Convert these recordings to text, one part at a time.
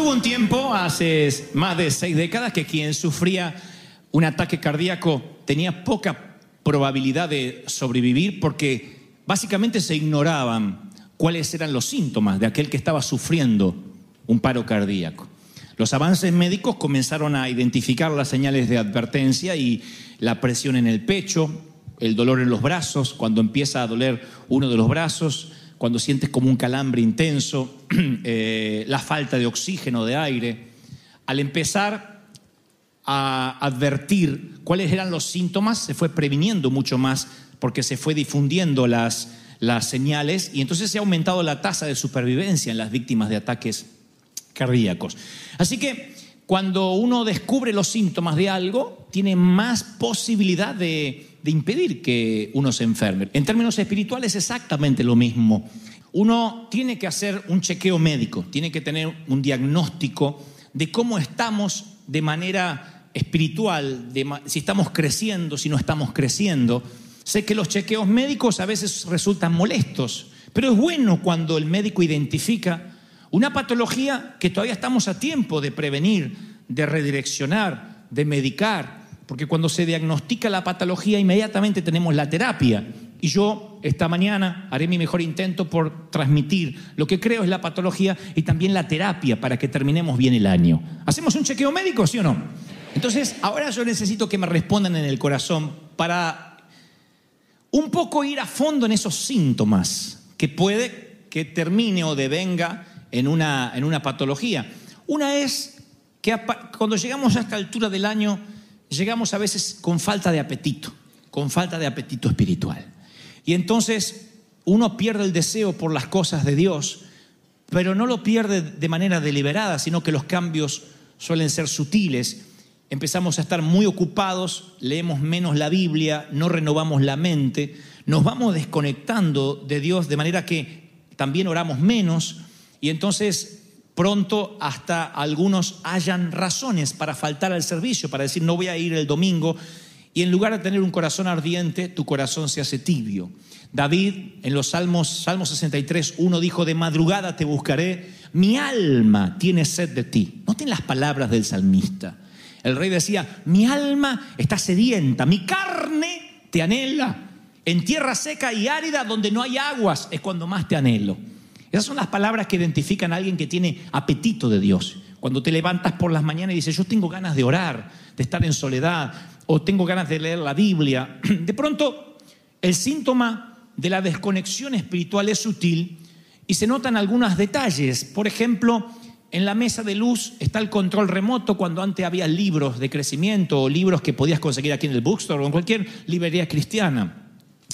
hubo un tiempo, hace más de seis décadas, que quien sufría un ataque cardíaco tenía poca probabilidad de sobrevivir porque básicamente se ignoraban cuáles eran los síntomas de aquel que estaba sufriendo un paro cardíaco. Los avances médicos comenzaron a identificar las señales de advertencia y la presión en el pecho, el dolor en los brazos, cuando empieza a doler uno de los brazos, cuando sientes como un calambre intenso, eh, la falta de oxígeno, de aire. Al empezar a advertir cuáles eran los síntomas, se fue previniendo mucho más porque se fue difundiendo las, las señales y entonces se ha aumentado la tasa de supervivencia en las víctimas de ataques cardíacos. Así que cuando uno descubre los síntomas de algo, tiene más posibilidad de, de impedir que uno se enferme. En términos espirituales, exactamente lo mismo. Uno tiene que hacer un chequeo médico, tiene que tener un diagnóstico de cómo estamos de manera espiritual, si estamos creciendo, si no estamos creciendo. Sé que los chequeos médicos a veces resultan molestos, pero es bueno cuando el médico identifica una patología que todavía estamos a tiempo de prevenir, de redireccionar, de medicar, porque cuando se diagnostica la patología inmediatamente tenemos la terapia. Y yo esta mañana haré mi mejor intento por transmitir lo que creo es la patología y también la terapia para que terminemos bien el año. ¿Hacemos un chequeo médico, sí o no? Entonces, ahora yo necesito que me respondan en el corazón para un poco ir a fondo en esos síntomas que puede que termine o devenga en una, en una patología. Una es que cuando llegamos a esta altura del año, llegamos a veces con falta de apetito, con falta de apetito espiritual. Y entonces uno pierde el deseo por las cosas de Dios, pero no lo pierde de manera deliberada, sino que los cambios suelen ser sutiles. Empezamos a estar muy ocupados, leemos menos la Biblia, no renovamos la mente, nos vamos desconectando de Dios de manera que también oramos menos y entonces pronto hasta algunos hayan razones para faltar al servicio, para decir no voy a ir el domingo y en lugar de tener un corazón ardiente, tu corazón se hace tibio. David en los Salmos, Salmo 63, 1 dijo, de madrugada te buscaré, mi alma tiene sed de ti. Noten las palabras del salmista. El rey decía, mi alma está sedienta, mi carne te anhela. En tierra seca y árida donde no hay aguas es cuando más te anhelo. Esas son las palabras que identifican a alguien que tiene apetito de Dios. Cuando te levantas por las mañanas y dices, yo tengo ganas de orar, de estar en soledad, o tengo ganas de leer la Biblia. De pronto, el síntoma de la desconexión espiritual es sutil y se notan algunos detalles. Por ejemplo, en la mesa de luz está el control remoto cuando antes había libros de crecimiento o libros que podías conseguir aquí en el bookstore o en cualquier librería cristiana.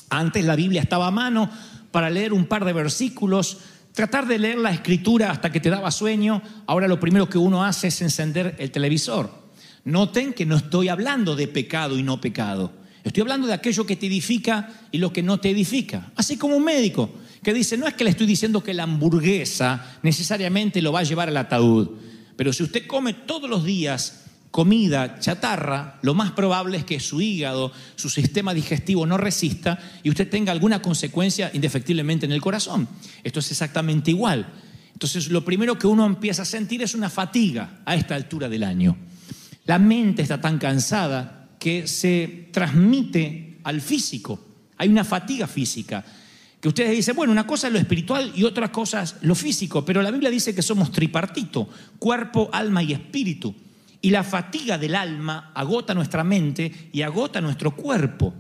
Antes la Biblia estaba a mano para leer un par de versículos, tratar de leer la escritura hasta que te daba sueño. Ahora lo primero que uno hace es encender el televisor. Noten que no estoy hablando de pecado y no pecado. Estoy hablando de aquello que te edifica y lo que no te edifica. Así como un médico que dice, no es que le estoy diciendo que la hamburguesa necesariamente lo va a llevar al ataúd, pero si usted come todos los días comida chatarra, lo más probable es que su hígado, su sistema digestivo no resista y usted tenga alguna consecuencia indefectiblemente en el corazón. Esto es exactamente igual. Entonces, lo primero que uno empieza a sentir es una fatiga a esta altura del año. La mente está tan cansada que se transmite al físico. Hay una fatiga física. Que ustedes dicen, bueno, una cosa es lo espiritual y otra cosa es lo físico, pero la Biblia dice que somos tripartito, cuerpo, alma y espíritu. Y la fatiga del alma agota nuestra mente y agota nuestro cuerpo.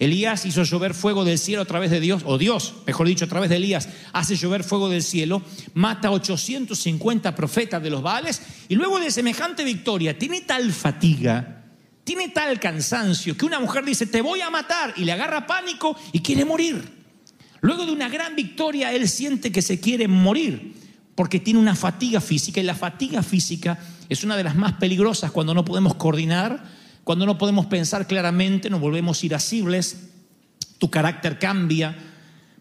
Elías hizo llover fuego del cielo a través de Dios, o Dios, mejor dicho, a través de Elías, hace llover fuego del cielo, mata a 850 profetas de los Baales, y luego de semejante victoria tiene tal fatiga, tiene tal cansancio, que una mujer dice, te voy a matar, y le agarra pánico y quiere morir. Luego de una gran victoria, él siente que se quiere morir, porque tiene una fatiga física, y la fatiga física es una de las más peligrosas cuando no podemos coordinar, cuando no podemos pensar claramente, nos volvemos irascibles, tu carácter cambia,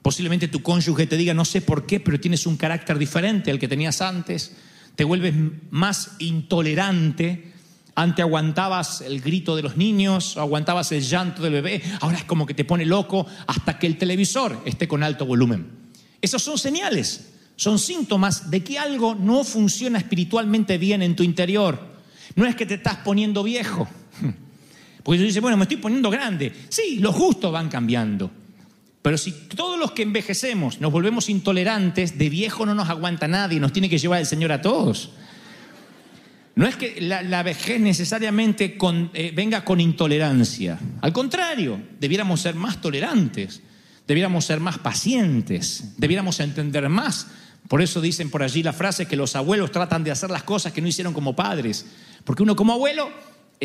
posiblemente tu cónyuge te diga, no sé por qué, pero tienes un carácter diferente al que tenías antes, te vuelves más intolerante, antes aguantabas el grito de los niños, aguantabas el llanto del bebé, ahora es como que te pone loco hasta que el televisor esté con alto volumen. Esos son señales, son síntomas de que algo no funciona espiritualmente bien en tu interior. No es que te estás poniendo viejo, porque tú dices, bueno, me estoy poniendo grande. Sí, los gustos van cambiando. Pero si todos los que envejecemos nos volvemos intolerantes, de viejo no nos aguanta nadie, nos tiene que llevar el Señor a todos. No es que la, la vejez necesariamente eh, venga con intolerancia. Al contrario, debiéramos ser más tolerantes, debiéramos ser más pacientes, debiéramos entender más. Por eso dicen por allí la frase que los abuelos tratan de hacer las cosas que no hicieron como padres. Porque uno como abuelo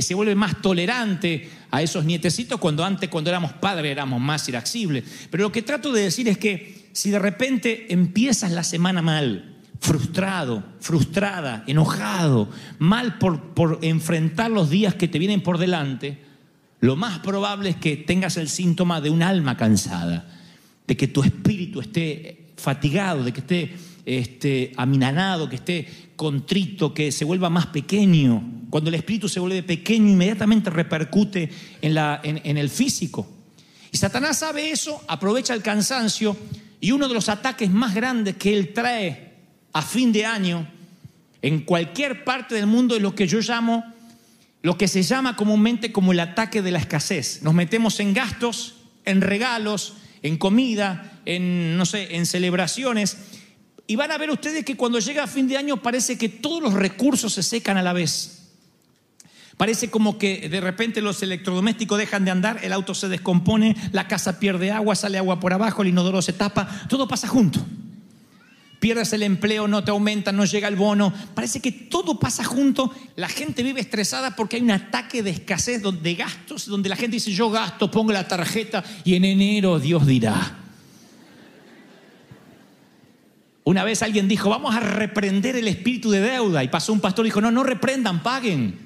se vuelve más tolerante a esos nietecitos cuando antes, cuando éramos padres, éramos más irascibles. Pero lo que trato de decir es que si de repente empiezas la semana mal, frustrado, frustrada, enojado, mal por, por enfrentar los días que te vienen por delante, lo más probable es que tengas el síntoma de un alma cansada, de que tu espíritu esté fatigado, de que esté este, aminanado, que esté contrito, que se vuelva más pequeño. Cuando el espíritu se vuelve pequeño, inmediatamente repercute en, la, en, en el físico. Y Satanás sabe eso, aprovecha el cansancio y uno de los ataques más grandes que él trae a fin de año en cualquier parte del mundo es lo que yo llamo, lo que se llama comúnmente como el ataque de la escasez. Nos metemos en gastos, en regalos, en comida, en, no sé, en celebraciones. Y van a ver ustedes que cuando llega fin de año parece que todos los recursos se secan a la vez. Parece como que de repente los electrodomésticos dejan de andar, el auto se descompone, la casa pierde agua, sale agua por abajo, el inodoro se tapa, todo pasa junto. Pierdes el empleo, no te aumenta, no llega el bono. Parece que todo pasa junto. La gente vive estresada porque hay un ataque de escasez de gastos, donde la gente dice, yo gasto, pongo la tarjeta y en enero Dios dirá. Una vez alguien dijo, vamos a reprender el espíritu de deuda. Y pasó un pastor y dijo, no, no reprendan, paguen.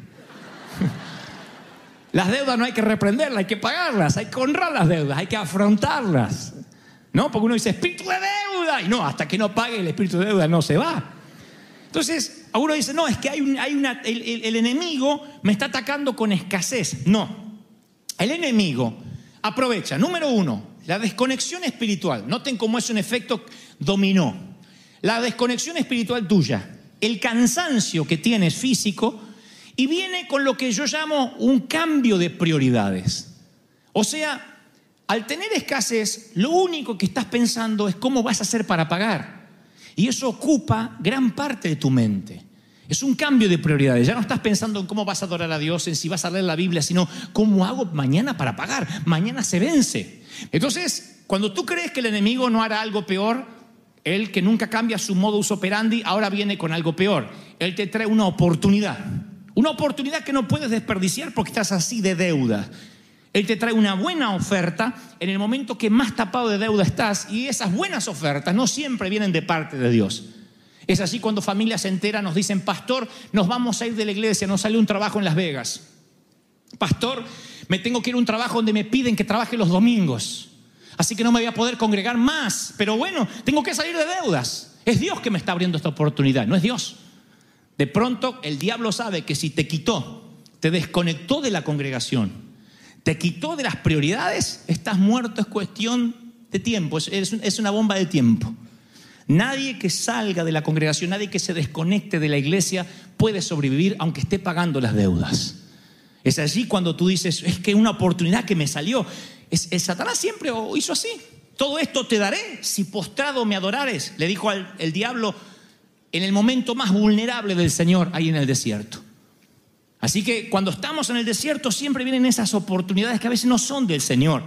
Las deudas no hay que reprenderlas, hay que pagarlas, hay que honrar las deudas, hay que afrontarlas. ¿No? Porque uno dice espíritu de deuda y no, hasta que no pague el espíritu de deuda no se va. Entonces, uno dice, no, es que hay, un, hay una, el enemigo me está atacando con escasez. No, el enemigo aprovecha, número uno, la desconexión espiritual. Noten cómo es un efecto dominó. La desconexión espiritual tuya, el cansancio que tienes físico y viene con lo que yo llamo un cambio de prioridades. O sea, al tener escasez, lo único que estás pensando es cómo vas a hacer para pagar. Y eso ocupa gran parte de tu mente. Es un cambio de prioridades. Ya no estás pensando en cómo vas a adorar a Dios, en si vas a leer la Biblia, sino cómo hago mañana para pagar. Mañana se vence. Entonces, cuando tú crees que el enemigo no hará algo peor, él que nunca cambia su modus operandi, ahora viene con algo peor. Él te trae una oportunidad. Una oportunidad que no puedes desperdiciar porque estás así de deuda. Él te trae una buena oferta en el momento que más tapado de deuda estás y esas buenas ofertas no siempre vienen de parte de Dios. Es así cuando familias enteras nos dicen, pastor, nos vamos a ir de la iglesia, nos sale un trabajo en Las Vegas. Pastor, me tengo que ir a un trabajo donde me piden que trabaje los domingos. Así que no me voy a poder congregar más. Pero bueno, tengo que salir de deudas. Es Dios que me está abriendo esta oportunidad, no es Dios. De pronto el diablo sabe que si te quitó, te desconectó de la congregación, te quitó de las prioridades, estás muerto, es cuestión de tiempo, es, es una bomba de tiempo. Nadie que salga de la congregación, nadie que se desconecte de la iglesia puede sobrevivir aunque esté pagando las deudas. Es allí cuando tú dices, es que una oportunidad que me salió. Es, Satanás siempre hizo así. Todo esto te daré si postrado me adorares, le dijo al el diablo en el momento más vulnerable del Señor, ahí en el desierto. Así que cuando estamos en el desierto siempre vienen esas oportunidades que a veces no son del Señor.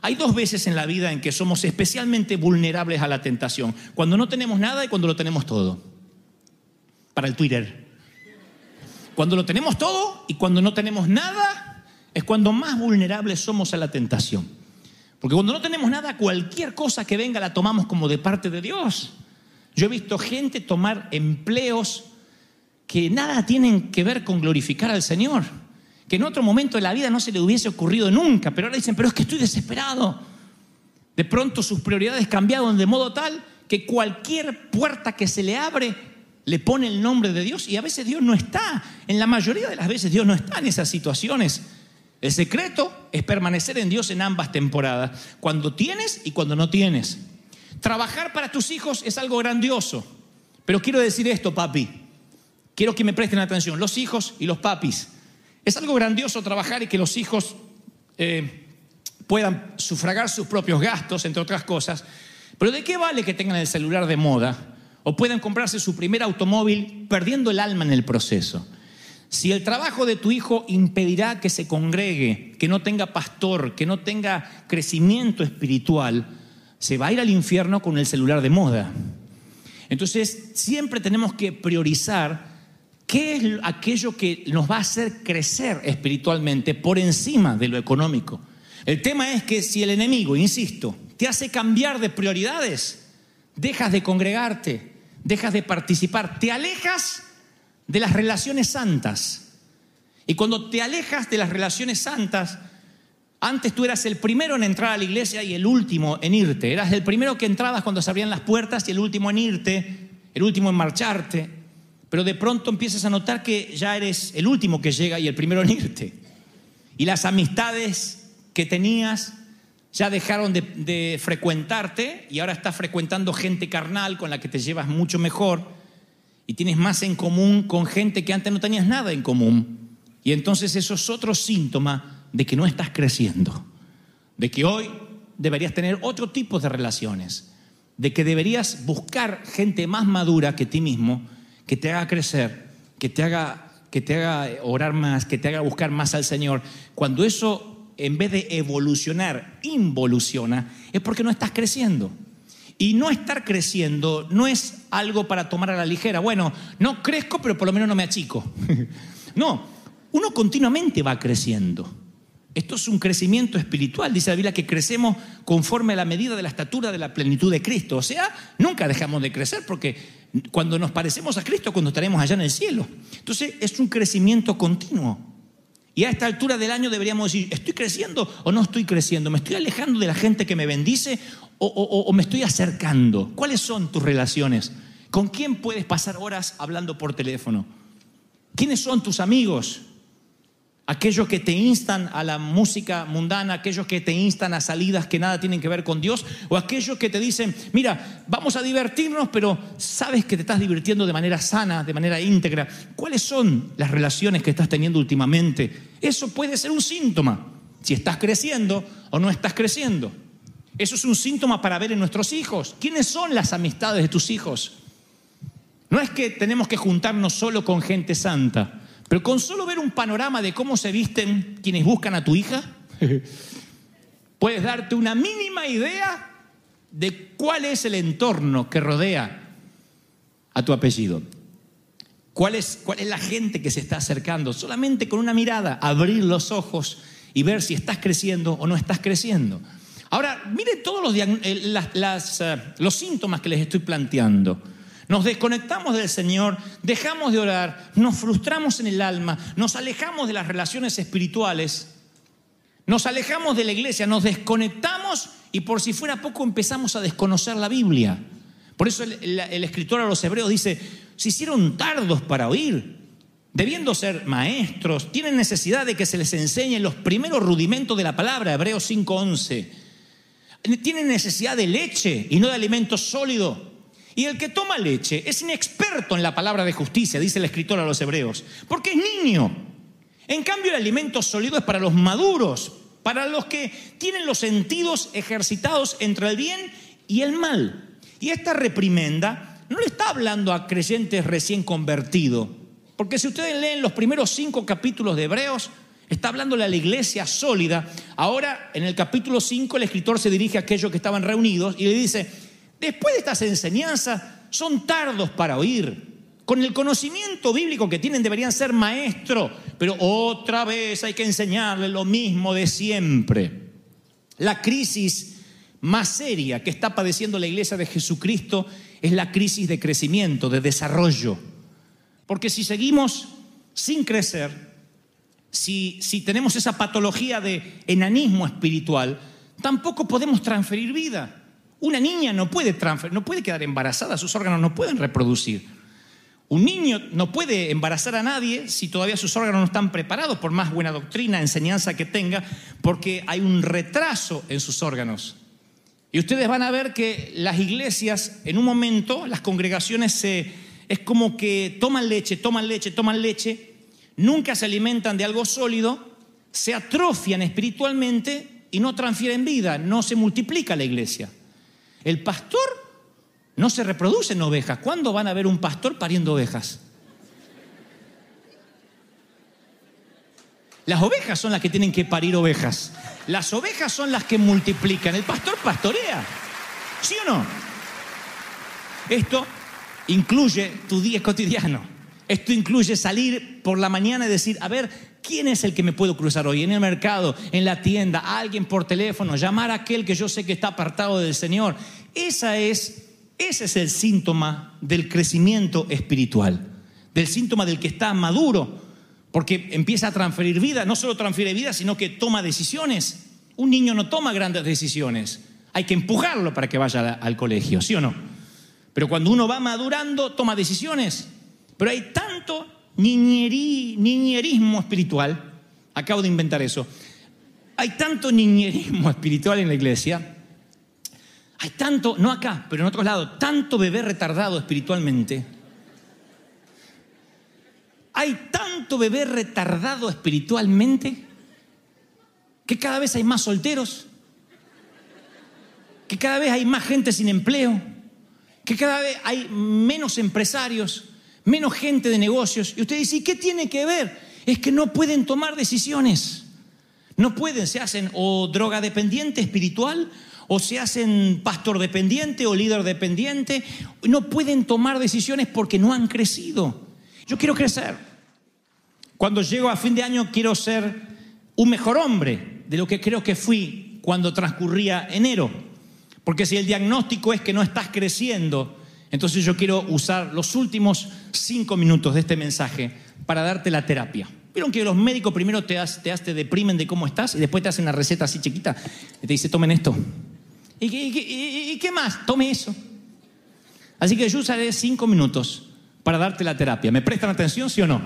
Hay dos veces en la vida en que somos especialmente vulnerables a la tentación. Cuando no tenemos nada y cuando lo tenemos todo. Para el Twitter. Cuando lo tenemos todo y cuando no tenemos nada es cuando más vulnerables somos a la tentación. Porque cuando no tenemos nada, cualquier cosa que venga la tomamos como de parte de Dios. Yo he visto gente tomar empleos que nada tienen que ver con glorificar al Señor, que en otro momento de la vida no se le hubiese ocurrido nunca, pero ahora dicen, pero es que estoy desesperado. De pronto sus prioridades cambiaron de modo tal que cualquier puerta que se le abre le pone el nombre de Dios y a veces Dios no está, en la mayoría de las veces Dios no está en esas situaciones. El secreto es permanecer en Dios en ambas temporadas, cuando tienes y cuando no tienes. Trabajar para tus hijos es algo grandioso, pero quiero decir esto, papi, quiero que me presten atención, los hijos y los papis. Es algo grandioso trabajar y que los hijos eh, puedan sufragar sus propios gastos, entre otras cosas. Pero ¿de qué vale que tengan el celular de moda o puedan comprarse su primer automóvil perdiendo el alma en el proceso? Si el trabajo de tu hijo impedirá que se congregue, que no tenga pastor, que no tenga crecimiento espiritual, se va a ir al infierno con el celular de moda. Entonces, siempre tenemos que priorizar qué es aquello que nos va a hacer crecer espiritualmente por encima de lo económico. El tema es que si el enemigo, insisto, te hace cambiar de prioridades, dejas de congregarte, dejas de participar, te alejas de las relaciones santas. Y cuando te alejas de las relaciones santas, antes tú eras el primero en entrar a la iglesia y el último en irte. Eras el primero que entrabas cuando se abrían las puertas y el último en irte, el último en marcharte. Pero de pronto empiezas a notar que ya eres el último que llega y el primero en irte. Y las amistades que tenías ya dejaron de, de frecuentarte y ahora estás frecuentando gente carnal con la que te llevas mucho mejor y tienes más en común con gente que antes no tenías nada en común. Y entonces eso es otro síntoma de que no estás creciendo, de que hoy deberías tener otro tipo de relaciones, de que deberías buscar gente más madura que ti mismo, que te haga crecer, que te haga, que te haga orar más, que te haga buscar más al Señor. Cuando eso, en vez de evolucionar, involuciona, es porque no estás creciendo. Y no estar creciendo no es algo para tomar a la ligera. Bueno, no crezco, pero por lo menos no me achico. no, uno continuamente va creciendo. Esto es un crecimiento espiritual. Dice la Biblia que crecemos conforme a la medida de la estatura de la plenitud de Cristo. O sea, nunca dejamos de crecer porque cuando nos parecemos a Cristo, cuando estaremos allá en el cielo. Entonces, es un crecimiento continuo. Y a esta altura del año deberíamos decir, ¿estoy creciendo o no estoy creciendo? ¿Me estoy alejando de la gente que me bendice o, me estoy acercando? ¿Cuáles son tus relaciones? ¿Con quién puedes pasar horas hablando por teléfono? ¿Quiénes son tus amigos? Aquellos que te instan a la música mundana, aquellos que te instan a salidas que nada tienen que ver con Dios, o aquellos que te dicen, mira, vamos a divertirnos, pero sabes que te estás divirtiendo de manera sana, de manera íntegra. ¿Cuáles son las relaciones que estás teniendo últimamente? Eso puede ser un síntoma, si estás creciendo o no estás creciendo. Eso es un síntoma para ver en nuestros hijos. ¿Quiénes son las amistades de tus hijos? No es que tenemos que juntarnos solo con gente santa, pero con solo ver un panorama de cómo se visten quienes buscan a tu hija, puedes darte una mínima idea de cuál es el entorno que rodea a tu apellido. ¿Cuál es, ¿Cuál es la gente que se está acercando? Solamente con una mirada, abrir los ojos y ver si estás creciendo o no estás creciendo. Ahora, miren todos los, eh, eh, los síntomas que les estoy planteando. Nos desconectamos del Señor, dejamos de orar, nos frustramos en el alma, nos alejamos de las relaciones espirituales, nos alejamos de la iglesia, nos desconectamos y por si fuera poco empezamos a desconocer la Biblia. Por eso el escritor a los hebreos dice, se hicieron tardos para oír, debiendo ser maestros, tienen necesidad de que se les enseñen los primeros rudimentos de la palabra, Hebreos 5.11. Tienen necesidad de leche y no de alimento sólido. Y el que toma leche es inexperto en la palabra de justicia, dice el escritor a los hebreos, porque es niño. En cambio, el alimento sólido es para los maduros, para los que tienen los sentidos ejercitados entre el bien y el mal. Y esta reprimenda no le está hablando a creyentes recién convertidos, porque si ustedes leen los primeros cinco capítulos de Hebreos, está hablándole a la iglesia sólida. Ahora, en el capítulo 5, el escritor se dirige a aquellos que estaban reunidos y le dice, después de estas enseñanzas, son tardos para oír. Con el conocimiento bíblico que tienen deberían ser maestros, pero otra vez hay que enseñarles lo mismo de siempre. La crisis más seria que está padeciendo la iglesia de Jesucristo es la crisis de crecimiento, de desarrollo. Porque si seguimos sin crecer, si, tenemos esa patología de enanismo espiritual, tampoco podemos transferir vida. Una niña no puede, no puede quedar embarazada, sus órganos no pueden reproducir. Un niño no puede embarazar a nadie si todavía sus órganos no están preparados, por más buena doctrina, enseñanza que tenga, porque hay un retraso en sus órganos. Y ustedes van a ver que las iglesias, en un momento, las congregaciones es como que toman leche, toman leche, toman leche, nunca se alimentan de algo sólido, se atrofian espiritualmente y no transfieren vida, no se multiplica la iglesia. El pastor no se reproduce en ovejas. ¿Cuándo van a ver un pastor pariendo ovejas? Las ovejas son las que tienen que parir ovejas. Las ovejas son las que multiplican. El pastor pastorea. ¿Sí o no? Esto incluye tu día cotidiano. Esto incluye salir por la mañana y decir, a ver, ¿quién es el que me puedo cruzar hoy? En el mercado, en la tienda, alguien por teléfono, llamar a aquel que yo sé que está apartado del Señor. Esa es, ese es el síntoma del crecimiento espiritual, del síntoma del que está maduro, porque empieza a transferir vida, no solo transfiere vida, sino que toma decisiones. Un niño no toma grandes decisiones, hay que empujarlo para que vaya al colegio, ¿sí o no? Pero cuando uno va madurando, toma decisiones. Pero hay tanto niñerí, niñerismo espiritual, acabo de inventar eso, hay tanto niñerismo espiritual en la iglesia, hay tanto, no acá, pero en otros lados, tanto bebé retardado espiritualmente, hay tanto bebé retardado espiritualmente, que cada vez hay más solteros, que cada vez hay más gente sin empleo, que cada vez hay menos empresarios, menos gente de negocios. Y usted dice, ¿y qué tiene que ver? Es que no pueden tomar decisiones. No pueden, se hacen o droga dependiente espiritual, o se hacen pastor dependiente o líder dependiente. No pueden tomar decisiones porque no han crecido. Yo quiero crecer. Cuando llego a fin de año quiero ser un mejor hombre de lo que creo que fui cuando transcurría enero. Porque si el diagnóstico es que no estás creciendo, entonces yo quiero usar los últimos cinco minutos de este mensaje para darte la terapia. Vieron que los médicos primero te, has- te, has- te deprimen de cómo estás y después te hacen una receta así chiquita y te dice, tomen esto. ¿Y qué, y y qué más? Tome eso. Así que yo usaré cinco minutos para darte la terapia. ¿Me prestan atención, sí o no?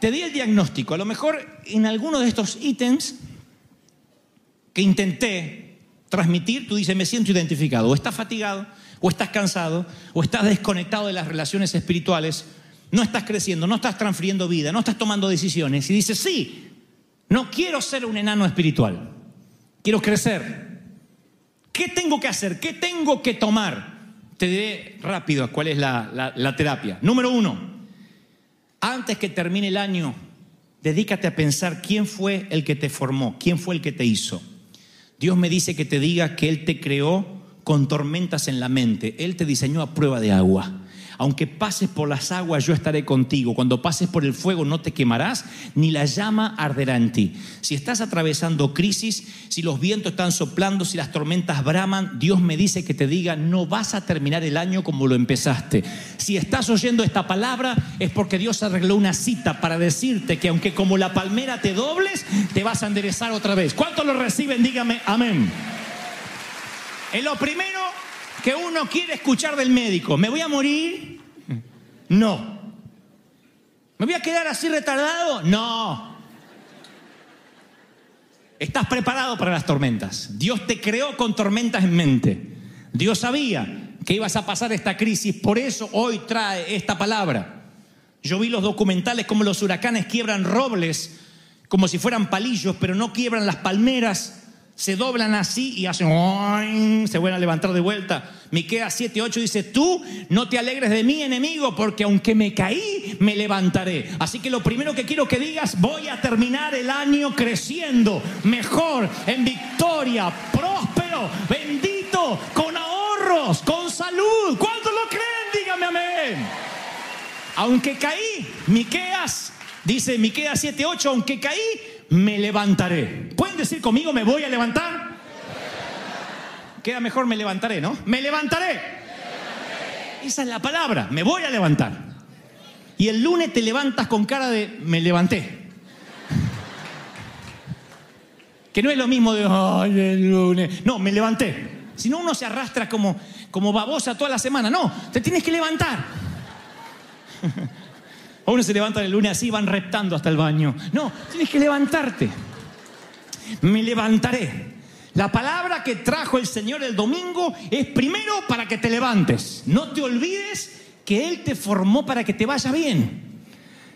Te di el diagnóstico. A lo mejor en alguno de estos ítems que intenté transmitir, tú dices, me siento identificado. O estás fatigado, o estás cansado, o estás desconectado de las relaciones espirituales, no estás creciendo, no estás transfiriendo vida, no estás tomando decisiones. Y dices, sí, no quiero ser un enano espiritual, quiero crecer. ¿Qué tengo que hacer? ¿Qué tengo que tomar? Te diré rápido cuál es la, la- la terapia. Número uno, antes que termine el año, dedícate a pensar quién fue el que te formó, quién fue el que te hizo. Dios me dice que te diga que Él te creó con tormentas en la mente. Él te diseñó a prueba de agua. Aunque pases por las aguas, yo estaré contigo. Cuando pases por el fuego, no te quemarás, ni la llama arderá en ti. Si estás atravesando crisis, si los vientos están soplando, si las tormentas braman, Dios me dice que te diga, no vas a terminar el año como lo empezaste. Si estás oyendo esta palabra, es porque Dios arregló una cita para decirte que aunque como la palmera te dobles, te vas a enderezar otra vez. ¿Cuántos lo reciben? Dígame amén. Es lo primero que uno quiere escuchar del médico. ¿Me voy a morir? No. ¿Me voy a quedar así retardado? No. Estás preparado para las tormentas. Dios te creó con tormentas en mente. Dios sabía que ibas a pasar esta crisis, por eso hoy trae esta palabra. Yo vi los documentales como los huracanes quiebran robles como si fueran palillos, pero no quiebran las palmeras, se doblan así y hacen, se vuelven a levantar de vuelta. Miqueas 7:8 dice, tú no te alegres de mí, enemigo, porque aunque me caí, me levantaré. Así que lo primero que quiero que digas, voy a terminar el año creciendo, mejor, en victoria, próspero, bendito, con ahorros, con salud. ¿Cuántos lo creen? Dígame amén. Aunque caí, Miqueas dice Miqueas 7:8, aunque caí, me levantaré. ¿Pueden decir conmigo me voy a levantar? Queda mejor me levantaré, ¿no? Me levantaré. Esa es la palabra, me voy a levantar. Y el lunes te levantas con cara de me levanté. Que no es lo mismo de ay, el lunes. No, me levanté. Si no, uno se arrastra como, como babosa toda la semana. No, te tienes que levantar. O uno se levanta el lunes así, van reptando hasta el baño. No, tienes que levantarte. Me levantaré. La palabra que trajo el Señor el domingo es primero para que te levantes. No te olvides que Él te formó para que te vaya bien.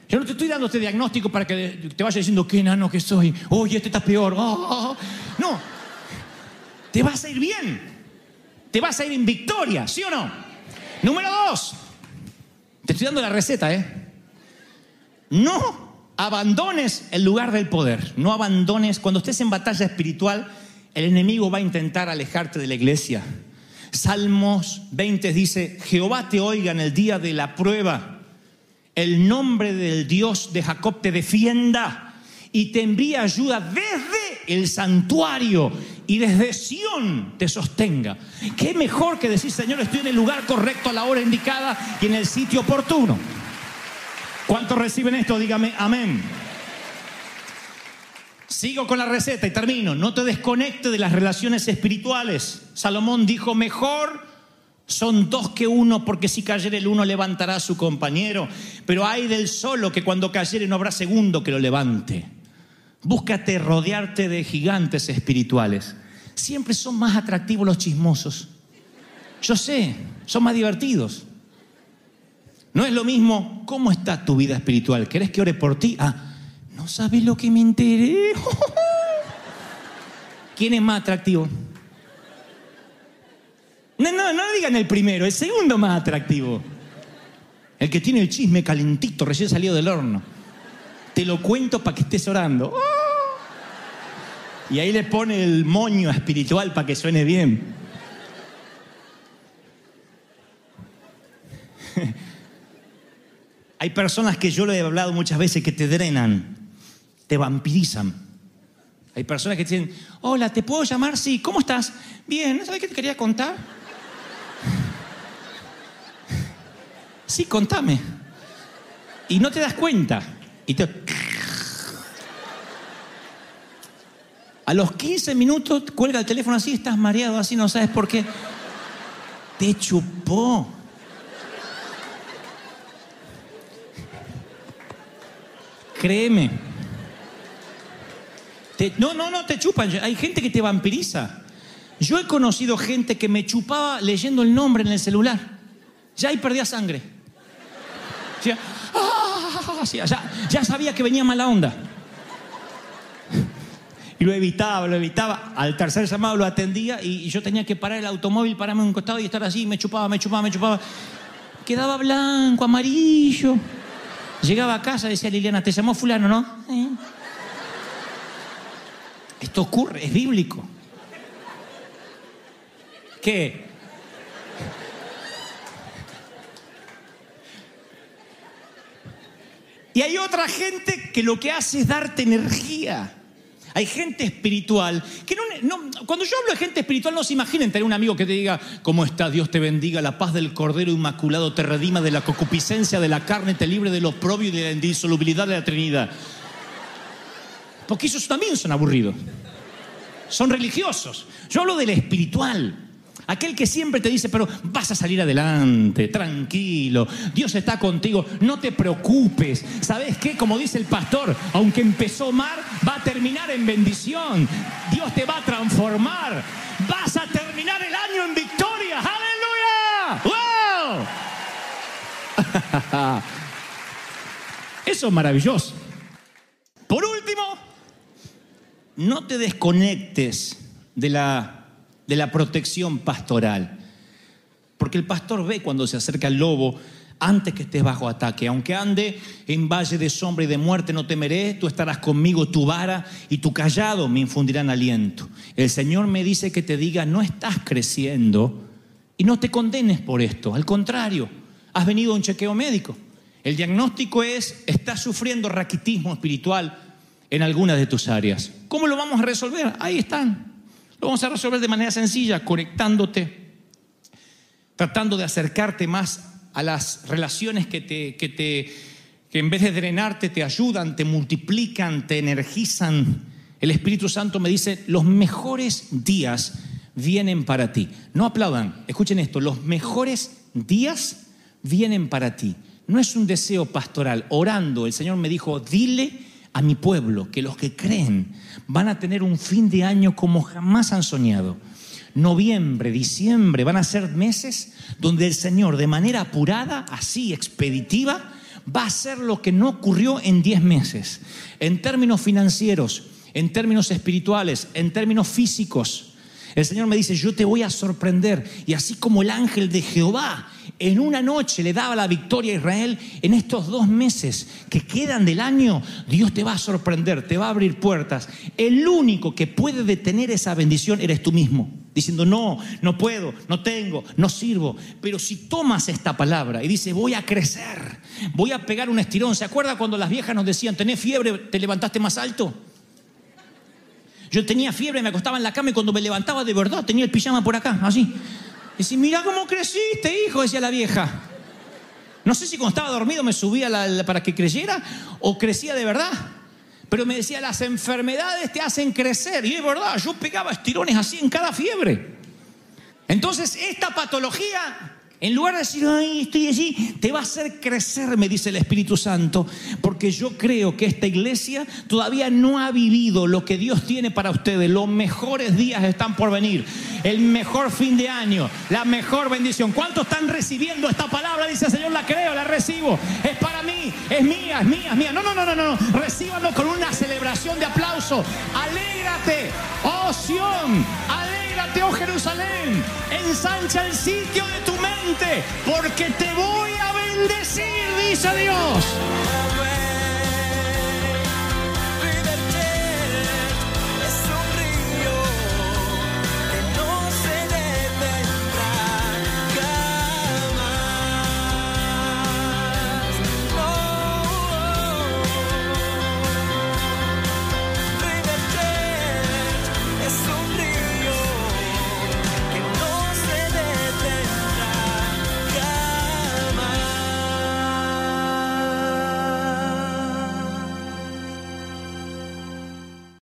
Yo no te estoy dando este diagnóstico para que te vaya diciendo qué enano que soy. Oye, este está peor. Oh, oh. No, te vas a ir bien. Te vas a ir en victoria, ¿sí o no? Número dos. Te estoy dando la receta, ¿eh? No abandones el lugar del poder. No abandones. Cuando estés en batalla espiritual, el enemigo va a intentar alejarte de la iglesia. Salmos 20 dice, Jehová te oiga en el día de la prueba. El nombre del Dios de Jacob te defienda y te envía ayuda desde el santuario y desde Sión te sostenga. ¿Qué mejor que decir, Señor, estoy en el lugar correcto a la hora indicada y en el sitio oportuno? ¿Cuántos reciben esto? Dígame amén. Sigo con la receta y termino. No te desconecte de las relaciones espirituales. Salomón dijo, mejor son dos que uno, porque si cayere el uno levantará a su compañero. Pero hay del solo que cuando cayere no habrá segundo que lo levante. Búscate rodearte de gigantes espirituales. Siempre son más atractivos los chismosos. Yo sé, son más divertidos. No es lo mismo, ¿cómo está tu vida espiritual? ¿Querés que ore por ti? Ah, no sabes lo que me enteré. ¿Quién es más atractivo? No, no, no digan el primero, el segundo más atractivo. El que tiene el chisme calentito, recién salido del horno. Te lo cuento para que estés orando. Y ahí le pone el moño espiritual para que suene bien. Hay personas que yo lo he hablado muchas veces que te drenan, te vampirizan. Hay personas que dicen, hola, ¿te puedo llamar? Sí, ¿cómo estás? Bien, ¿sabes qué te quería contar? Sí, contame. Y no te das cuenta. Y te... A los 15 minutos cuelga el teléfono así, estás mareado así, no sabes por qué. Te chupó. Créeme. Te- no, no, no te chupan. Hay gente que te vampiriza. Yo he conocido gente que me chupaba leyendo el nombre en el celular. Ya ahí perdía sangre. Ya, ah, ya, sabía que venía mala onda. Y lo evitaba, lo evitaba. Al tercer llamado lo atendía y, y yo tenía que parar el automóvil, pararme a un costado y estar así. Me chupaba, me chupaba, me chupaba. Quedaba blanco, amarillo. Llegaba a casa, decía Liliana, te llamó fulano, ¿no? "Eh". Esto ocurre, es bíblico. ¿Qué? Y hay otra gente que lo que hace es darte energía. Hay gente espiritual que no, no- cuando yo hablo de gente espiritual no se imaginen tener un amigo que te diga, ¿cómo estás? Dios te bendiga, la paz del Cordero Inmaculado te redima de la concupiscencia de la carne, te libre de lo propio y de la indisolubilidad de la Trinidad. Porque esos también son aburridos. Son religiosos. Yo hablo del espiritual. Aquel que siempre te dice, pero vas a salir adelante, tranquilo, Dios está contigo, no te preocupes. ¿Sabes qué? Como dice el pastor, aunque empezó mal, va a terminar en bendición. Dios te va a transformar. Vas a terminar el año en victoria. ¡Aleluya! ¡Wow! Eso es maravilloso. Por último, no te desconectes de la, de la protección pastoral. Porque el pastor ve cuando se acerca el lobo antes que estés bajo ataque. Aunque ande en valle de sombra y de muerte, no temeré, tú estarás conmigo, tu vara y tu callado me infundirán aliento. El Señor me dice que te diga, no estás creciendo y no te condenes por esto. Al contrario, has venido a un chequeo médico. El diagnóstico es, estás sufriendo raquitismo espiritual en algunas de tus áreas. ¿Cómo lo vamos a resolver? Ahí están. Lo vamos a resolver de manera sencilla, conectándote, tratando de acercarte más a las relaciones que te, que te que en vez de drenarte te ayudan, te multiplican, te energizan. El Espíritu Santo me dice, los mejores días vienen para ti. No aplaudan, escuchen esto, los mejores días vienen para ti. No es un deseo pastoral. Orando, el Señor me dijo, dile a mi pueblo que los que creen van a tener un fin de año como jamás han soñado. Noviembre, diciembre van a ser meses donde el Señor de manera apurada, así expeditiva, va a hacer lo que no ocurrió en 10 meses. En términos financieros, en términos espirituales, en términos físicos. El Señor me dice, yo te voy a sorprender. Y así como el ángel de Jehová en una noche le daba la victoria a Israel, en estos dos meses que quedan del año, Dios te va a sorprender, te va a abrir puertas. El único que puede detener esa bendición eres tú mismo, diciendo, no, no puedo, no tengo, no sirvo. Pero si tomas esta palabra y dices, voy a crecer, voy a pegar un estirón, ¿se acuerda cuando las viejas nos decían, tenés fiebre, te levantaste más alto? Yo tenía fiebre, me acostaba en la cama y cuando me levantaba de verdad tenía el pijama por acá, así. Y decía, mira cómo creciste, hijo, decía la vieja. No sé si cuando estaba dormido me subía para que creyera o crecía de verdad. Pero me decía, las enfermedades te hacen crecer. Y es verdad, yo pegaba estirones así en cada fiebre. Entonces, esta patología, en lugar de decir, ay, estoy allí, te va a hacer crecer, me dice el Espíritu Santo, porque yo creo que esta iglesia todavía no ha vivido lo que Dios tiene para ustedes. Los mejores días están por venir, el mejor fin de año, la mejor bendición. ¿Cuántos están recibiendo esta palabra? Dice el Señor, la creo, la recibo. Es para mí, es mía, es mía, es mía. No, no, no, no, no. Recíbanlo con una celebración de aplauso. Alégrate, oh Sión, alégrate, oh Jerusalén. Ensancha el sitio de tu mente, porque te voy a bendecir, dice Dios.